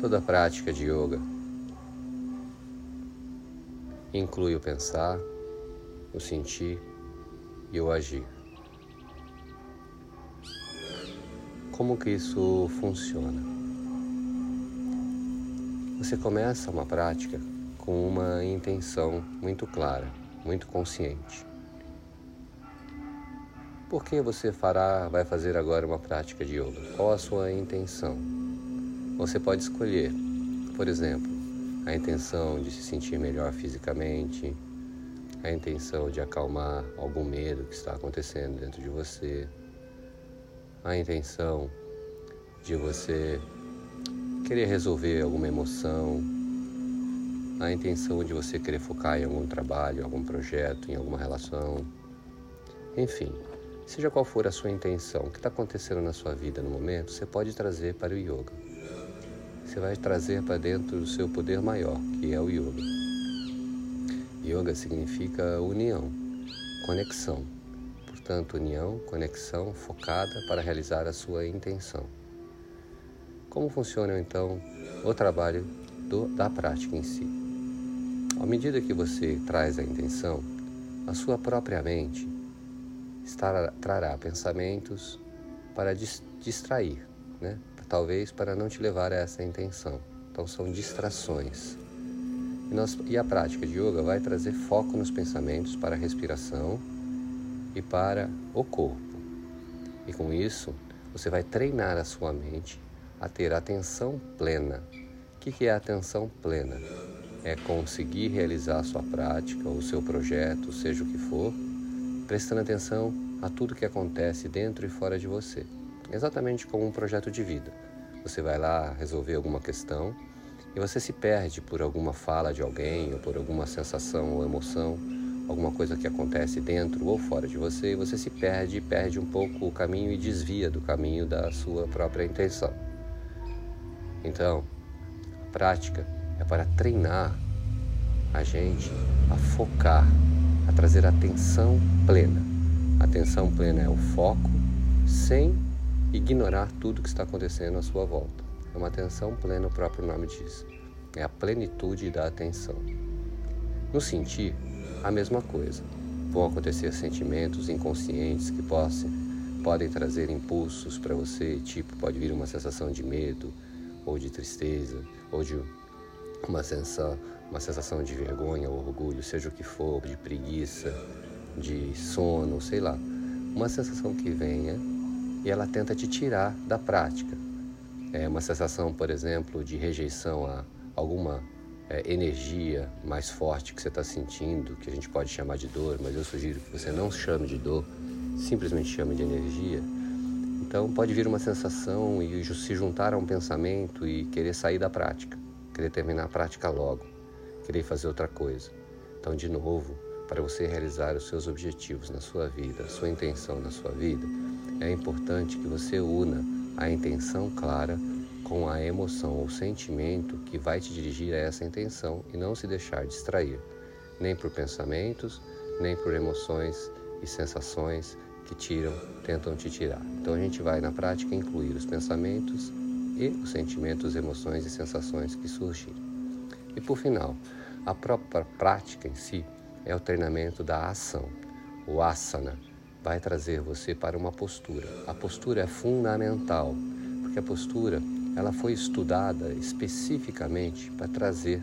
Toda prática de yoga inclui o pensar, o sentir e o agir. Como que isso funciona? Você começa uma prática com uma intenção muito clara, muito consciente. Por que você fará, vai fazer agora uma prática de yoga? Qual a sua intenção? Você pode escolher, por exemplo, a intenção de se sentir melhor fisicamente, a intenção de acalmar algum medo que está acontecendo dentro de você, a intenção de você querer resolver alguma emoção, a intenção de você querer focar em algum trabalho, algum projeto, em alguma relação, enfim, seja qual for a sua intenção, o que está acontecendo na sua vida no momento, você pode trazer para o yoga você vai trazer para dentro o seu poder maior, que é o yoga. Yoga significa união, conexão. Portanto, união, conexão focada para realizar a sua intenção. Como funciona então o trabalho do, da prática em si? À medida que você traz a intenção, a sua própria mente estará, trará pensamentos para distrair, né? Talvez para não te levar a essa intenção. Então são distrações. E, nós, e a prática de yoga vai trazer foco nos pensamentos para a respiração e para o corpo. E com isso, você vai treinar a sua mente a ter atenção plena. O que é atenção plena? É conseguir realizar a sua prática, o seu projeto, seja o que for, prestando atenção a tudo que acontece dentro e fora de você exatamente como um projeto de vida. Você vai lá resolver alguma questão e você se perde por alguma fala de alguém ou por alguma sensação ou emoção, alguma coisa que acontece dentro ou fora de você, e você se perde e perde um pouco o caminho e desvia do caminho da sua própria intenção. Então, a prática é para treinar a gente a focar, a trazer atenção plena. Atenção plena é o foco sem ignorar tudo que está acontecendo à sua volta. É uma atenção plena, o próprio nome diz. É a plenitude da atenção. No sentir, a mesma coisa. Vão acontecer sentimentos inconscientes que possam, podem trazer impulsos para você, tipo, pode vir uma sensação de medo, ou de tristeza, ou de uma sensação, uma sensação de vergonha ou orgulho, seja o que for, de preguiça, de sono, sei lá. Uma sensação que venha e ela tenta te tirar da prática. É uma sensação, por exemplo, de rejeição a alguma é, energia mais forte que você está sentindo, que a gente pode chamar de dor, mas eu sugiro que você não chame de dor, simplesmente chame de energia. Então pode vir uma sensação e se juntar a um pensamento e querer sair da prática, querer terminar a prática logo, querer fazer outra coisa. Então, de novo, para você realizar os seus objetivos na sua vida, a sua intenção na sua vida, é importante que você una a intenção clara com a emoção ou sentimento que vai te dirigir a essa intenção e não se deixar distrair, nem por pensamentos, nem por emoções e sensações que tiram, tentam te tirar. Então a gente vai na prática incluir os pensamentos e os sentimentos, emoções e sensações que surgirem. E por final, a própria prática em si é o treinamento da ação, o asana, vai trazer você para uma postura. A postura é fundamental, porque a postura ela foi estudada especificamente para trazer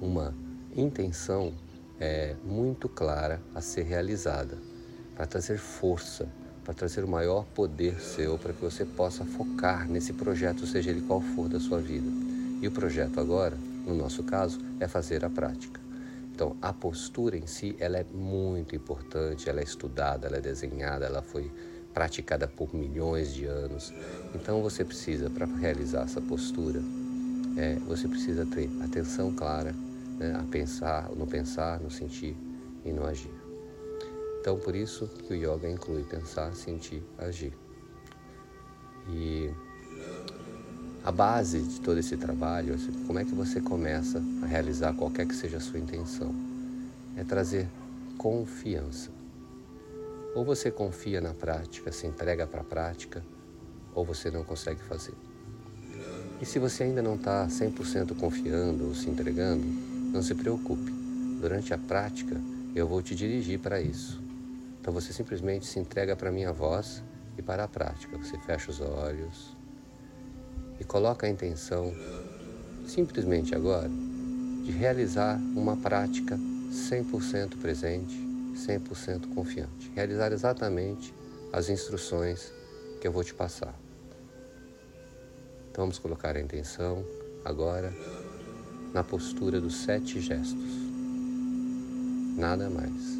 uma intenção é, muito clara a ser realizada, para trazer força, para trazer o maior poder seu, para que você possa focar nesse projeto, seja ele qual for da sua vida. E o projeto agora, no nosso caso, é fazer a prática. Então, a postura em si, ela é muito importante, ela é estudada, ela é desenhada, ela foi praticada por milhões de anos. Então, você precisa, para realizar essa postura, é, você precisa ter atenção clara né, a pensar, no pensar, no sentir e no agir. Então, por isso que o yoga inclui pensar, sentir, agir. E a base de todo esse trabalho, assim, como é que você começa a realizar qualquer que seja a sua intenção? É trazer confiança. Ou você confia na prática, se entrega para a prática, ou você não consegue fazer. E se você ainda não está 100% confiando ou se entregando, não se preocupe. Durante a prática, eu vou te dirigir para isso. Então você simplesmente se entrega para a minha voz e para a prática. Você fecha os olhos e coloca a intenção, simplesmente agora, de realizar uma prática 100% presente, 100% confiante. Realizar exatamente as instruções que eu vou te passar. Então vamos colocar a intenção agora na postura dos sete gestos. Nada mais.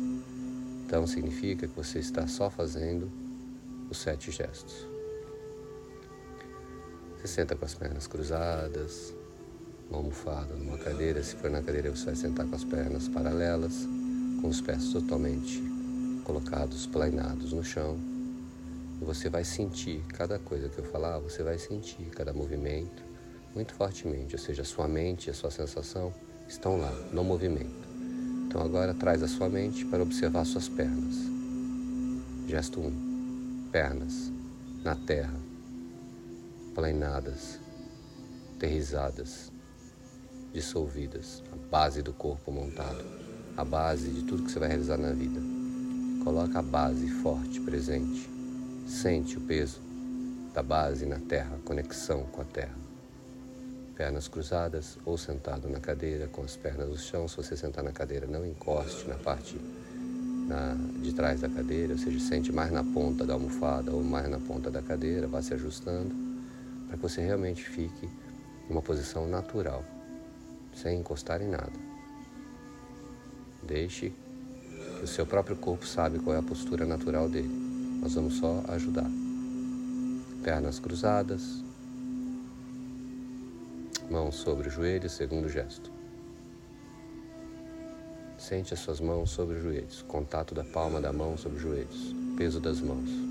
Então significa que você está só fazendo os sete gestos. Você senta com as pernas cruzadas, uma almofada numa cadeira. Se for na cadeira, você vai sentar com as pernas paralelas, com os pés totalmente colocados, planeados no chão. E você vai sentir cada coisa que eu falar, você vai sentir cada movimento muito fortemente, ou seja, a sua mente e a sua sensação estão lá, no movimento. Então agora traz a sua mente para observar suas pernas. Gesto 1. Um, pernas na terra, planeadas, aterrizadas, dissolvidas, a base do corpo montado, a base de tudo que você vai realizar na vida. Coloca a base forte, presente Sente o peso da base na terra, conexão com a terra. Pernas cruzadas ou sentado na cadeira com as pernas no chão. Se você sentar na cadeira, não encoste na parte na, de trás da cadeira, ou seja, sente mais na ponta da almofada ou mais na ponta da cadeira, vá se ajustando para que você realmente fique em uma posição natural, sem encostar em nada. Deixe que o seu próprio corpo sabe qual é a postura natural dele. Nós vamos só ajudar. Pernas cruzadas, mãos sobre o joelho, segundo gesto. Sente as suas mãos sobre os joelhos, contato da palma da mão sobre os joelhos, peso das mãos.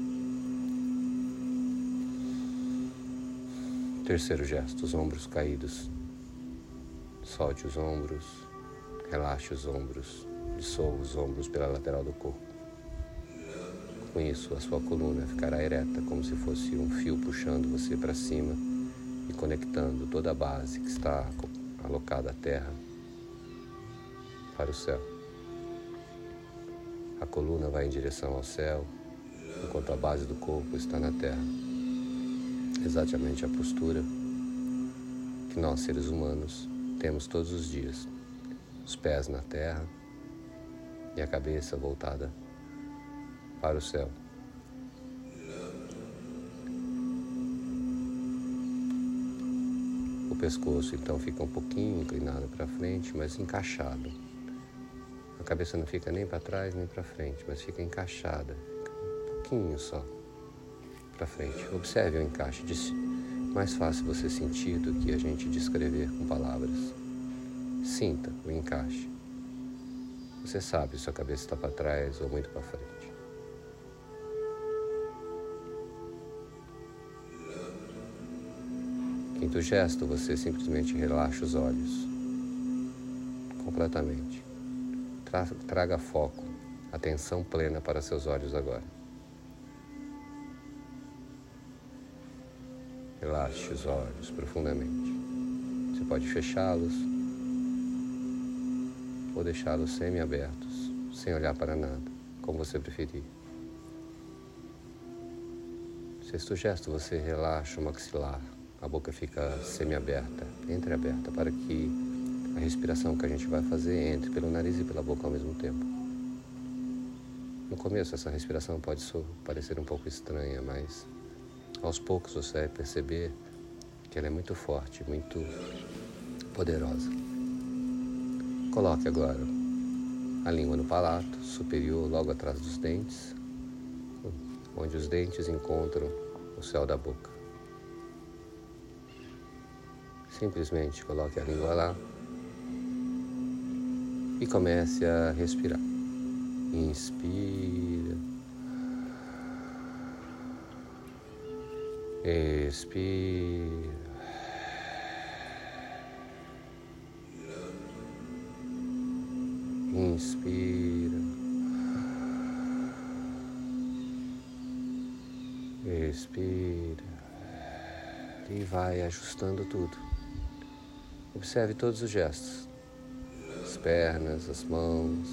Terceiro gesto, os ombros caídos. Solte os ombros, relaxe os ombros, dissolva os ombros pela lateral do corpo. Com isso, a sua coluna ficará ereta, como se fosse um fio puxando você para cima e conectando toda a base que está alocada à terra para o céu. A coluna vai em direção ao céu, enquanto a base do corpo está na terra. Exatamente a postura que nós, seres humanos, temos todos os dias. Os pés na terra e a cabeça voltada para o céu. O pescoço então fica um pouquinho inclinado para frente, mas encaixado. A cabeça não fica nem para trás nem para frente, mas fica encaixada, um pouquinho só para frente. Observe o encaixe, mais fácil você sentir do que a gente descrever com palavras. Sinta o encaixe. Você sabe se a cabeça está para trás ou muito para frente. Quinto gesto, você simplesmente relaxa os olhos. Completamente. Traga foco, atenção plena para seus olhos agora. Relaxe os olhos profundamente. Você pode fechá-los ou deixá-los semi-abertos, sem olhar para nada, como você preferir. Sexto gesto, você relaxa o maxilar a boca fica semi-aberta, entreaberta, para que a respiração que a gente vai fazer entre pelo nariz e pela boca ao mesmo tempo. No começo, essa respiração pode parecer um pouco estranha, mas aos poucos você vai perceber que ela é muito forte, muito poderosa. Coloque agora a língua no palato superior, logo atrás dos dentes, onde os dentes encontram o céu da boca. Simplesmente coloque a língua lá e comece a respirar. Inspira. Expira. Inspira. Expira. e vai ajustando tudo. Observe todos os gestos: as pernas, as mãos,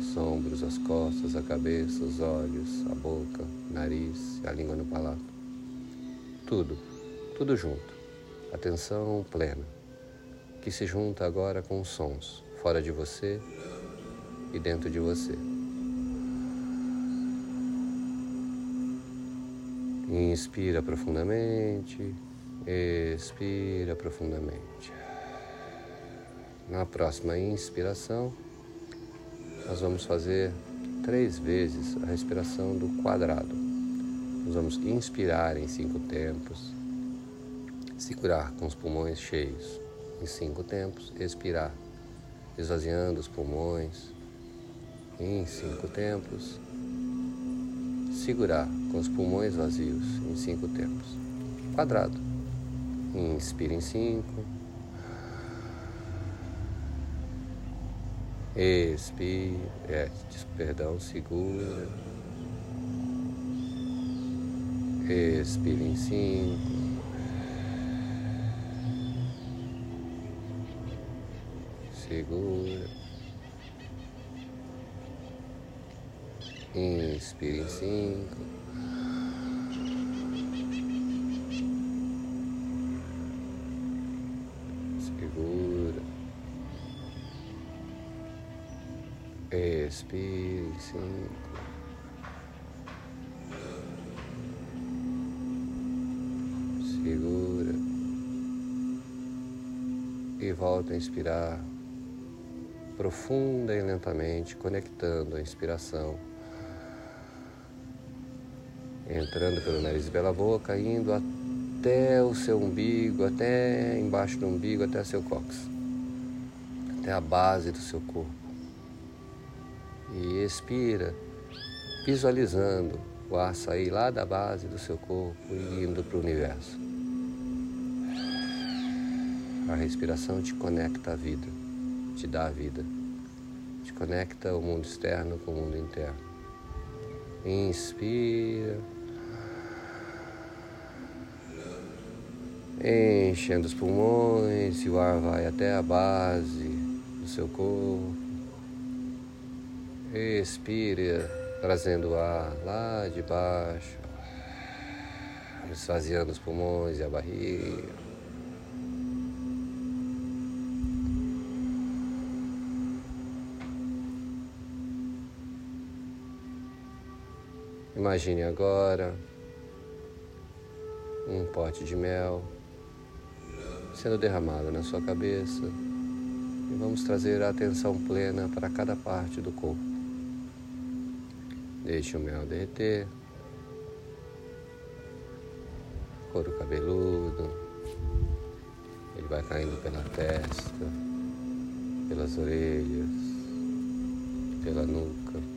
os ombros, as costas, a cabeça, os olhos, a boca, o nariz, a língua no palato. Tudo, tudo junto. Atenção plena, que se junta agora com os sons fora de você e dentro de você. Inspira profundamente, expira profundamente. Na próxima inspiração, nós vamos fazer três vezes a respiração do quadrado. Nós vamos inspirar em cinco tempos, segurar com os pulmões cheios em cinco tempos, expirar, esvaziando os pulmões em cinco tempos, segurar com os pulmões vazios em cinco tempos. Quadrado. Inspira em cinco. Expira, é, perdão, segura. Expira em cinco. Segura. Inspire em cinco. Segura. Expire em cinco. Volta a inspirar profunda e lentamente, conectando a inspiração entrando pelo nariz e pela boca, indo até o seu umbigo, até embaixo do umbigo, até seu cóccix, até a base do seu corpo. E expira, visualizando o ar sair lá da base do seu corpo e indo para o universo. A respiração te conecta à vida, te dá a vida, te conecta o mundo externo com o mundo interno. Inspira. enchendo os pulmões e o ar vai até a base do seu corpo. Expira, trazendo o ar lá de baixo, esvaziando os pulmões e a barriga. Imagine agora um pote de mel sendo derramado na sua cabeça e vamos trazer a atenção plena para cada parte do corpo. Deixe o mel derreter, couro cabeludo, ele vai caindo pela testa, pelas orelhas, pela nuca,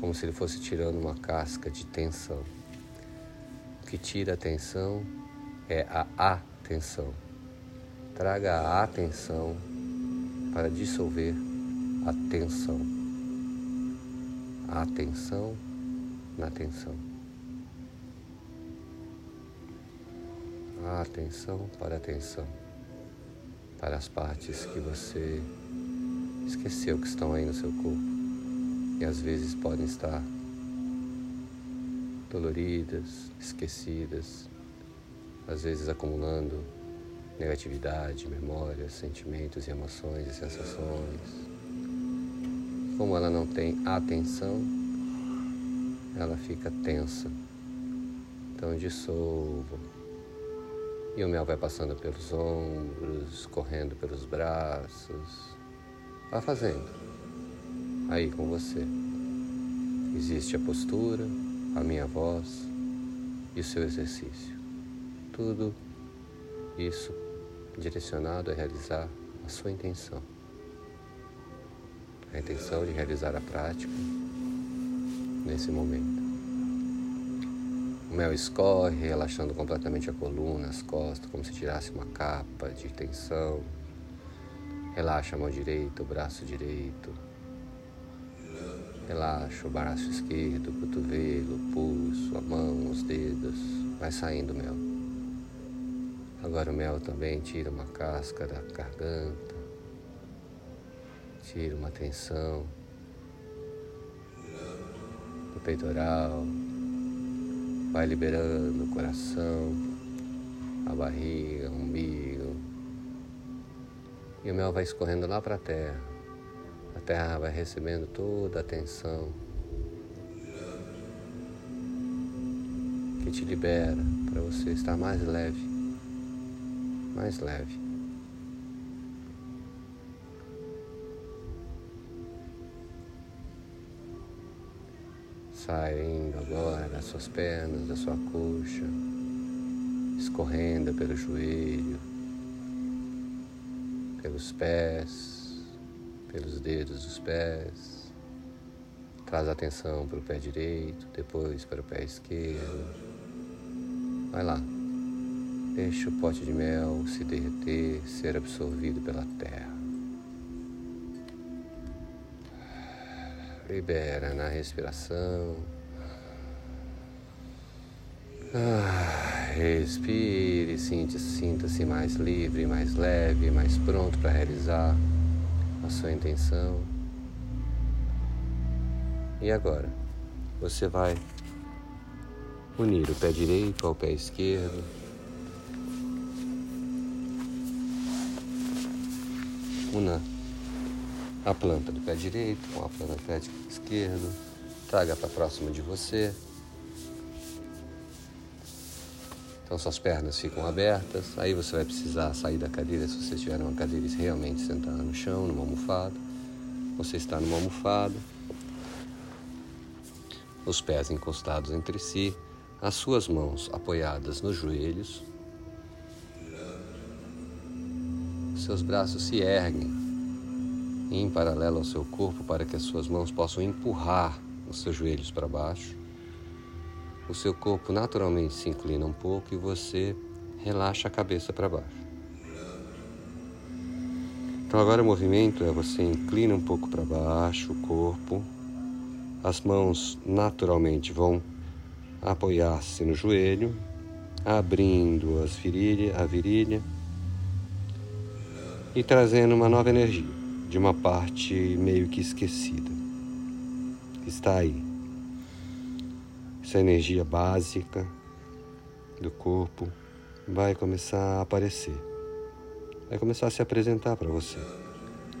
como se ele fosse tirando uma casca de tensão. O que tira a tensão é a atenção. Traga a atenção para dissolver a tensão. A atenção na atenção. A atenção para a atenção. Para as partes que você esqueceu que estão aí no seu corpo e às vezes podem estar doloridas, esquecidas, às vezes acumulando negatividade, memórias, sentimentos e emoções e sensações. Como ela não tem atenção, ela fica tensa. Então dissolva. E o mel vai passando pelos ombros, correndo pelos braços. Vá fazendo. Aí com você. Existe a postura, a minha voz e o seu exercício tudo isso direcionado a realizar a sua intenção. A intenção de realizar a prática nesse momento. O mel escorre, relaxando completamente a coluna, as costas, como se tirasse uma capa de tensão. Relaxa a mão direita, o braço direito. Relaxa o braço esquerdo, o cotovelo, o pulso, a mão, os dedos. Vai saindo o mel Agora o mel também tira uma casca da garganta, tira uma tensão do peitoral, vai liberando o coração, a barriga, o umbigo. E o mel vai escorrendo lá para a terra. A terra vai recebendo toda a atenção que te libera para você estar mais leve, mais leve. Saindo agora das suas pernas, da sua coxa, escorrendo pelo joelho, pelos pés, pelos dedos dos pés. Traz atenção para o pé direito, depois para o pé esquerdo. Vai lá. Deixa o pote de mel se derreter, ser absorvido pela terra. Libera na respiração. Ah, respire, sinta-se mais livre, mais leve, mais pronto para realizar a sua intenção. E agora? Você vai unir o pé direito ao pé esquerdo. Una a planta do pé direito com a planta do pé esquerdo. Traga para próximo de você. Então suas pernas ficam abertas. Aí você vai precisar sair da cadeira se você tiver uma cadeira e realmente sentar no chão, numa almofada. Você está numa almofada. Os pés encostados entre si as suas mãos apoiadas nos joelhos, seus braços se erguem em paralelo ao seu corpo para que as suas mãos possam empurrar os seus joelhos para baixo. O seu corpo naturalmente se inclina um pouco e você relaxa a cabeça para baixo. Então agora o movimento é você inclina um pouco para baixo o corpo, as mãos naturalmente vão apoiar-se no joelho, abrindo as virilha, a virilha e trazendo uma nova energia de uma parte meio que esquecida. Está aí. Essa energia básica do corpo vai começar a aparecer. Vai começar a se apresentar para você.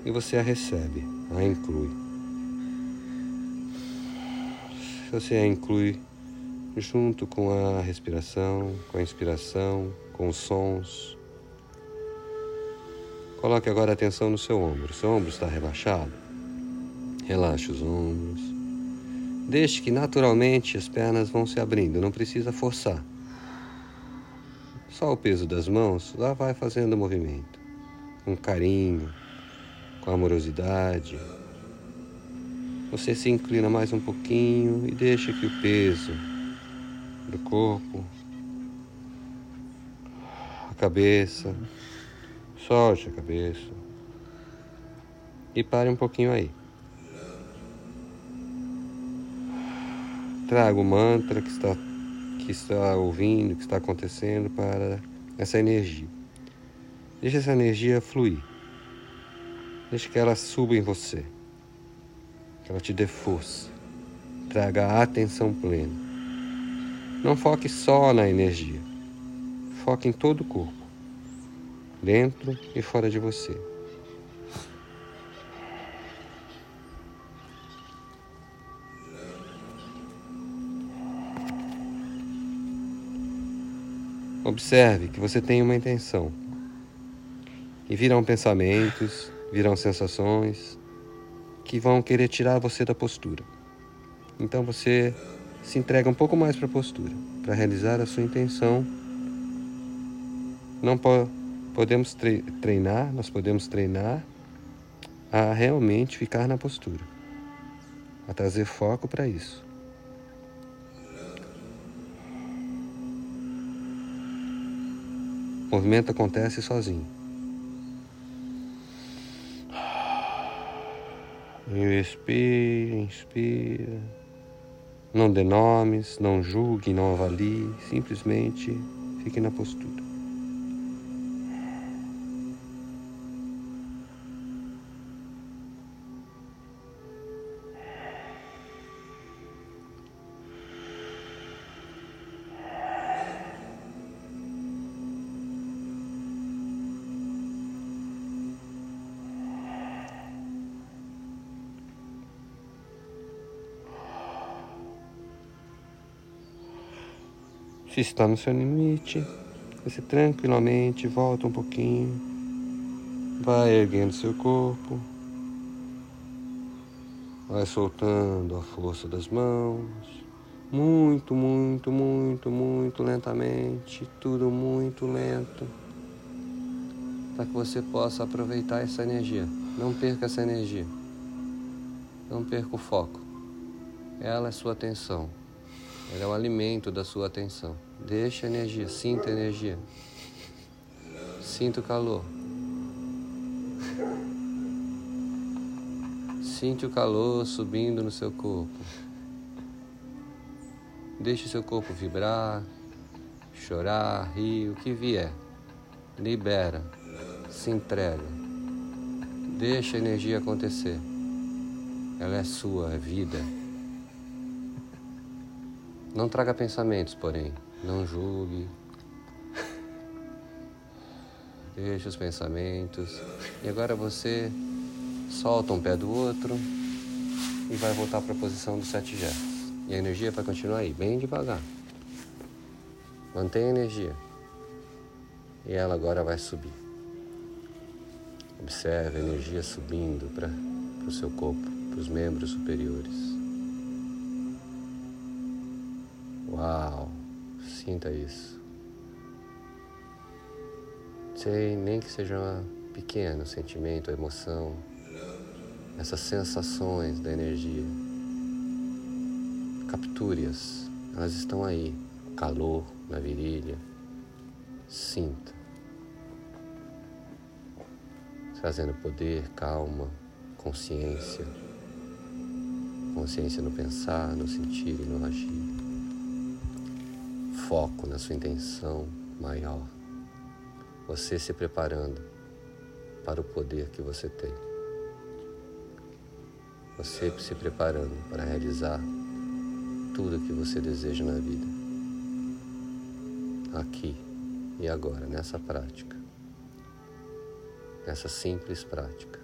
E você a recebe, a inclui. Você a inclui junto com a respiração, com a inspiração, com os sons. Coloque agora a atenção no seu ombro. Seu ombro está relaxado? Relaxe os ombros. Deixe que naturalmente as pernas vão se abrindo, não precisa forçar. Só o peso das mãos lá vai fazendo o movimento. Com carinho, com amorosidade. Você se inclina mais um pouquinho e deixa que o peso do corpo, a cabeça, solte a cabeça e pare um pouquinho aí. Traga o mantra que está, que está ouvindo, que está acontecendo para essa energia. Deixe essa energia fluir. Deixe que ela suba em você. Que ela te dê força. Traga a atenção plena. Não foque só na energia. Foque em todo o corpo, dentro e fora de você. Observe que você tem uma intenção. E virão pensamentos, virão sensações que vão querer tirar você da postura. Então você se entrega um pouco mais para a postura, para realizar a sua intenção. Não po podemos treinar, nós podemos treinar a realmente ficar na postura, a trazer foco para isso. O movimento acontece sozinho. Respira, inspira. Não dê nomes, não julgue, não avalie, simplesmente fique na postura. Se está no seu limite, você tranquilamente volta um pouquinho, vai erguendo seu corpo, vai soltando a força das mãos, muito, muito, muito, muito lentamente, tudo muito lento, para que você possa aproveitar essa energia. Não perca essa energia, não perca o foco. Ela é sua atenção, ela é o alimento da sua atenção. Deixa a energia, sinta a energia. Sinta o calor. Sinta o calor subindo no seu corpo. Deixe o seu corpo vibrar, chorar, rir, o que vier. Libera, se entrega. Deixa a energia acontecer. Ela é sua, é vida. Não traga pensamentos, porém. Não julgue. Deixe os pensamentos. E agora você solta um pé do outro e vai voltar para a posição dos sete gestos. E a energia vai continuar aí, bem devagar. Mantenha a energia. E ela agora vai subir. Observe a energia subindo para o seu corpo, para os membros superiores. Uau! Sinta isso. Sei nem que seja pequeno sentimento, emoção, essas sensações da energia. Capture-as, elas estão aí. Calor na virilha. Sinta. Trazendo poder, calma, consciência. Consciência no pensar, no sentir e no agir foco na sua intenção maior. Você se preparando para o poder que você tem. Você se preparando para realizar tudo que você deseja na vida. Aqui e agora, nessa prática. Nessa simples prática.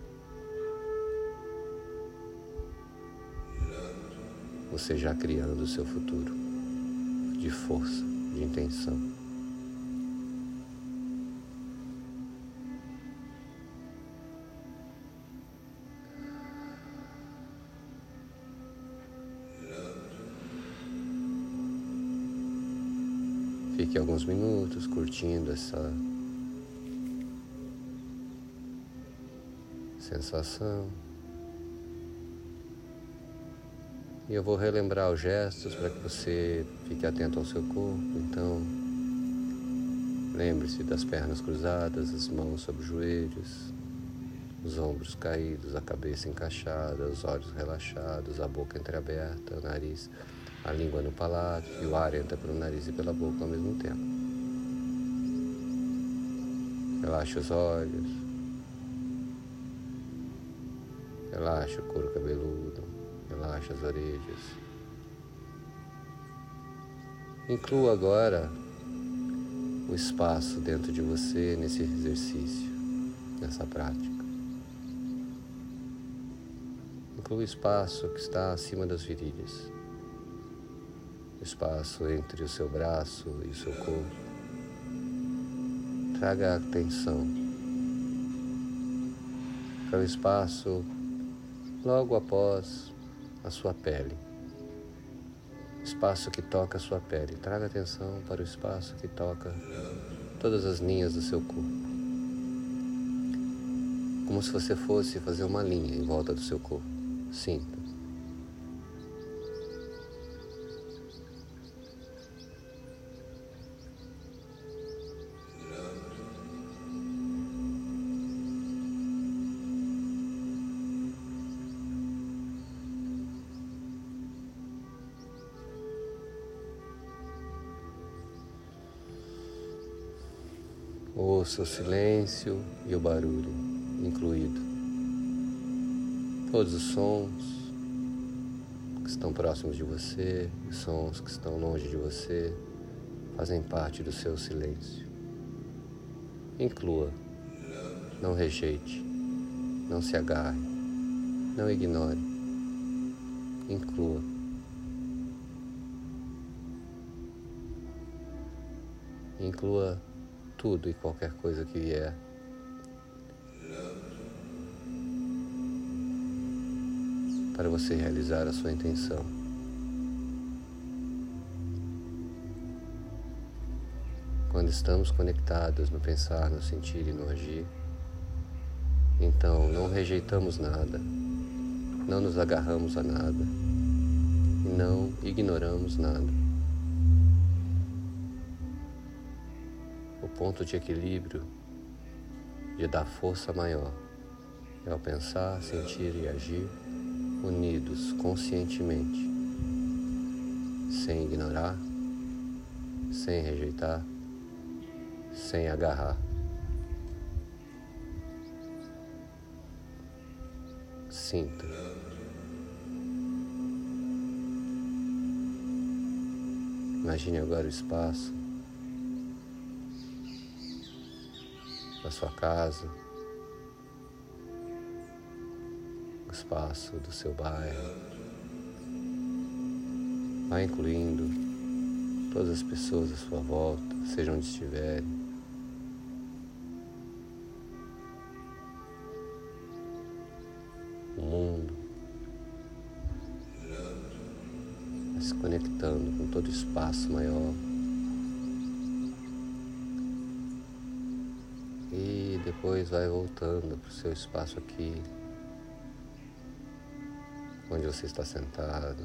Você já criando o seu futuro de força de intenção. Fique alguns minutos curtindo essa sensação. E eu vou relembrar os gestos para que você fique atento ao seu corpo. Então, lembre-se das pernas cruzadas, as mãos sobre os joelhos, os ombros caídos, a cabeça encaixada, os olhos relaxados, a boca entreaberta, o nariz, a língua no palato e o ar entra pelo nariz e pela boca ao mesmo tempo. Relaxe os olhos. Relaxe o couro cabeludo. Relaxa as orelhas. Inclua agora o espaço dentro de você nesse exercício, nessa prática. Inclua o espaço que está acima das virilhas, o espaço entre o seu braço e o seu corpo. Traga a atenção para o espaço logo após a sua pele. Espaço que toca a sua pele. Traga atenção para o espaço que toca todas as linhas do seu corpo. Como se você fosse fazer uma linha em volta do seu corpo. Sinta. O silêncio e o barulho incluído. Todos os sons que estão próximos de você, os sons que estão longe de você, fazem parte do seu silêncio. Inclua, não rejeite, não se agarre, não ignore. Inclua. Inclua tudo e qualquer coisa que vier. Para você realizar a sua intenção. Quando estamos conectados no pensar, no sentir e no agir, então não rejeitamos nada, não nos agarramos a nada e não ignoramos nada. Ponto de equilíbrio de dar força maior é ao pensar, sentir e agir unidos conscientemente, sem ignorar, sem rejeitar, sem agarrar. Sinta. Imagine agora o espaço da sua casa, o espaço do seu bairro. Vai incluindo todas as pessoas à sua volta, seja onde estiverem. O mundo. Vai se conectando com todo o espaço maior. E depois vai voltando para o seu espaço aqui, onde você está sentado.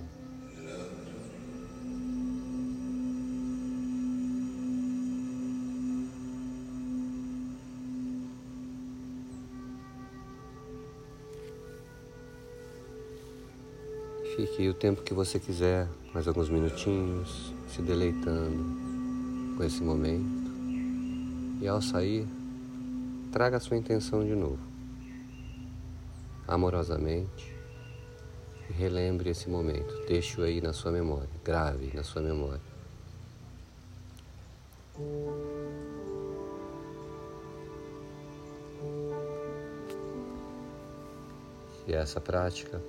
Fique o tempo que você quiser, mais alguns minutinhos, se deleitando com esse momento. E ao sair, traga a sua intenção de novo, amorosamente, relembre esse momento. Deixe-o aí na sua memória, grave na sua memória. E essa prática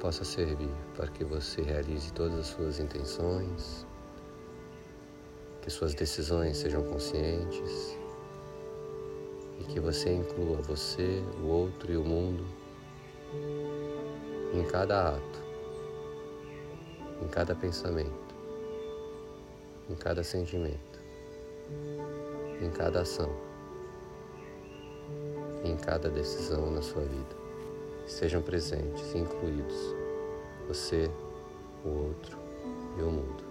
possa servir para que você realize todas as suas intenções, que suas decisões sejam conscientes e que você inclua você, o outro e o mundo em cada ato, em cada pensamento, em cada sentimento, em cada ação, em cada decisão na sua vida estejam presentes incluídos você, o outro e o mundo.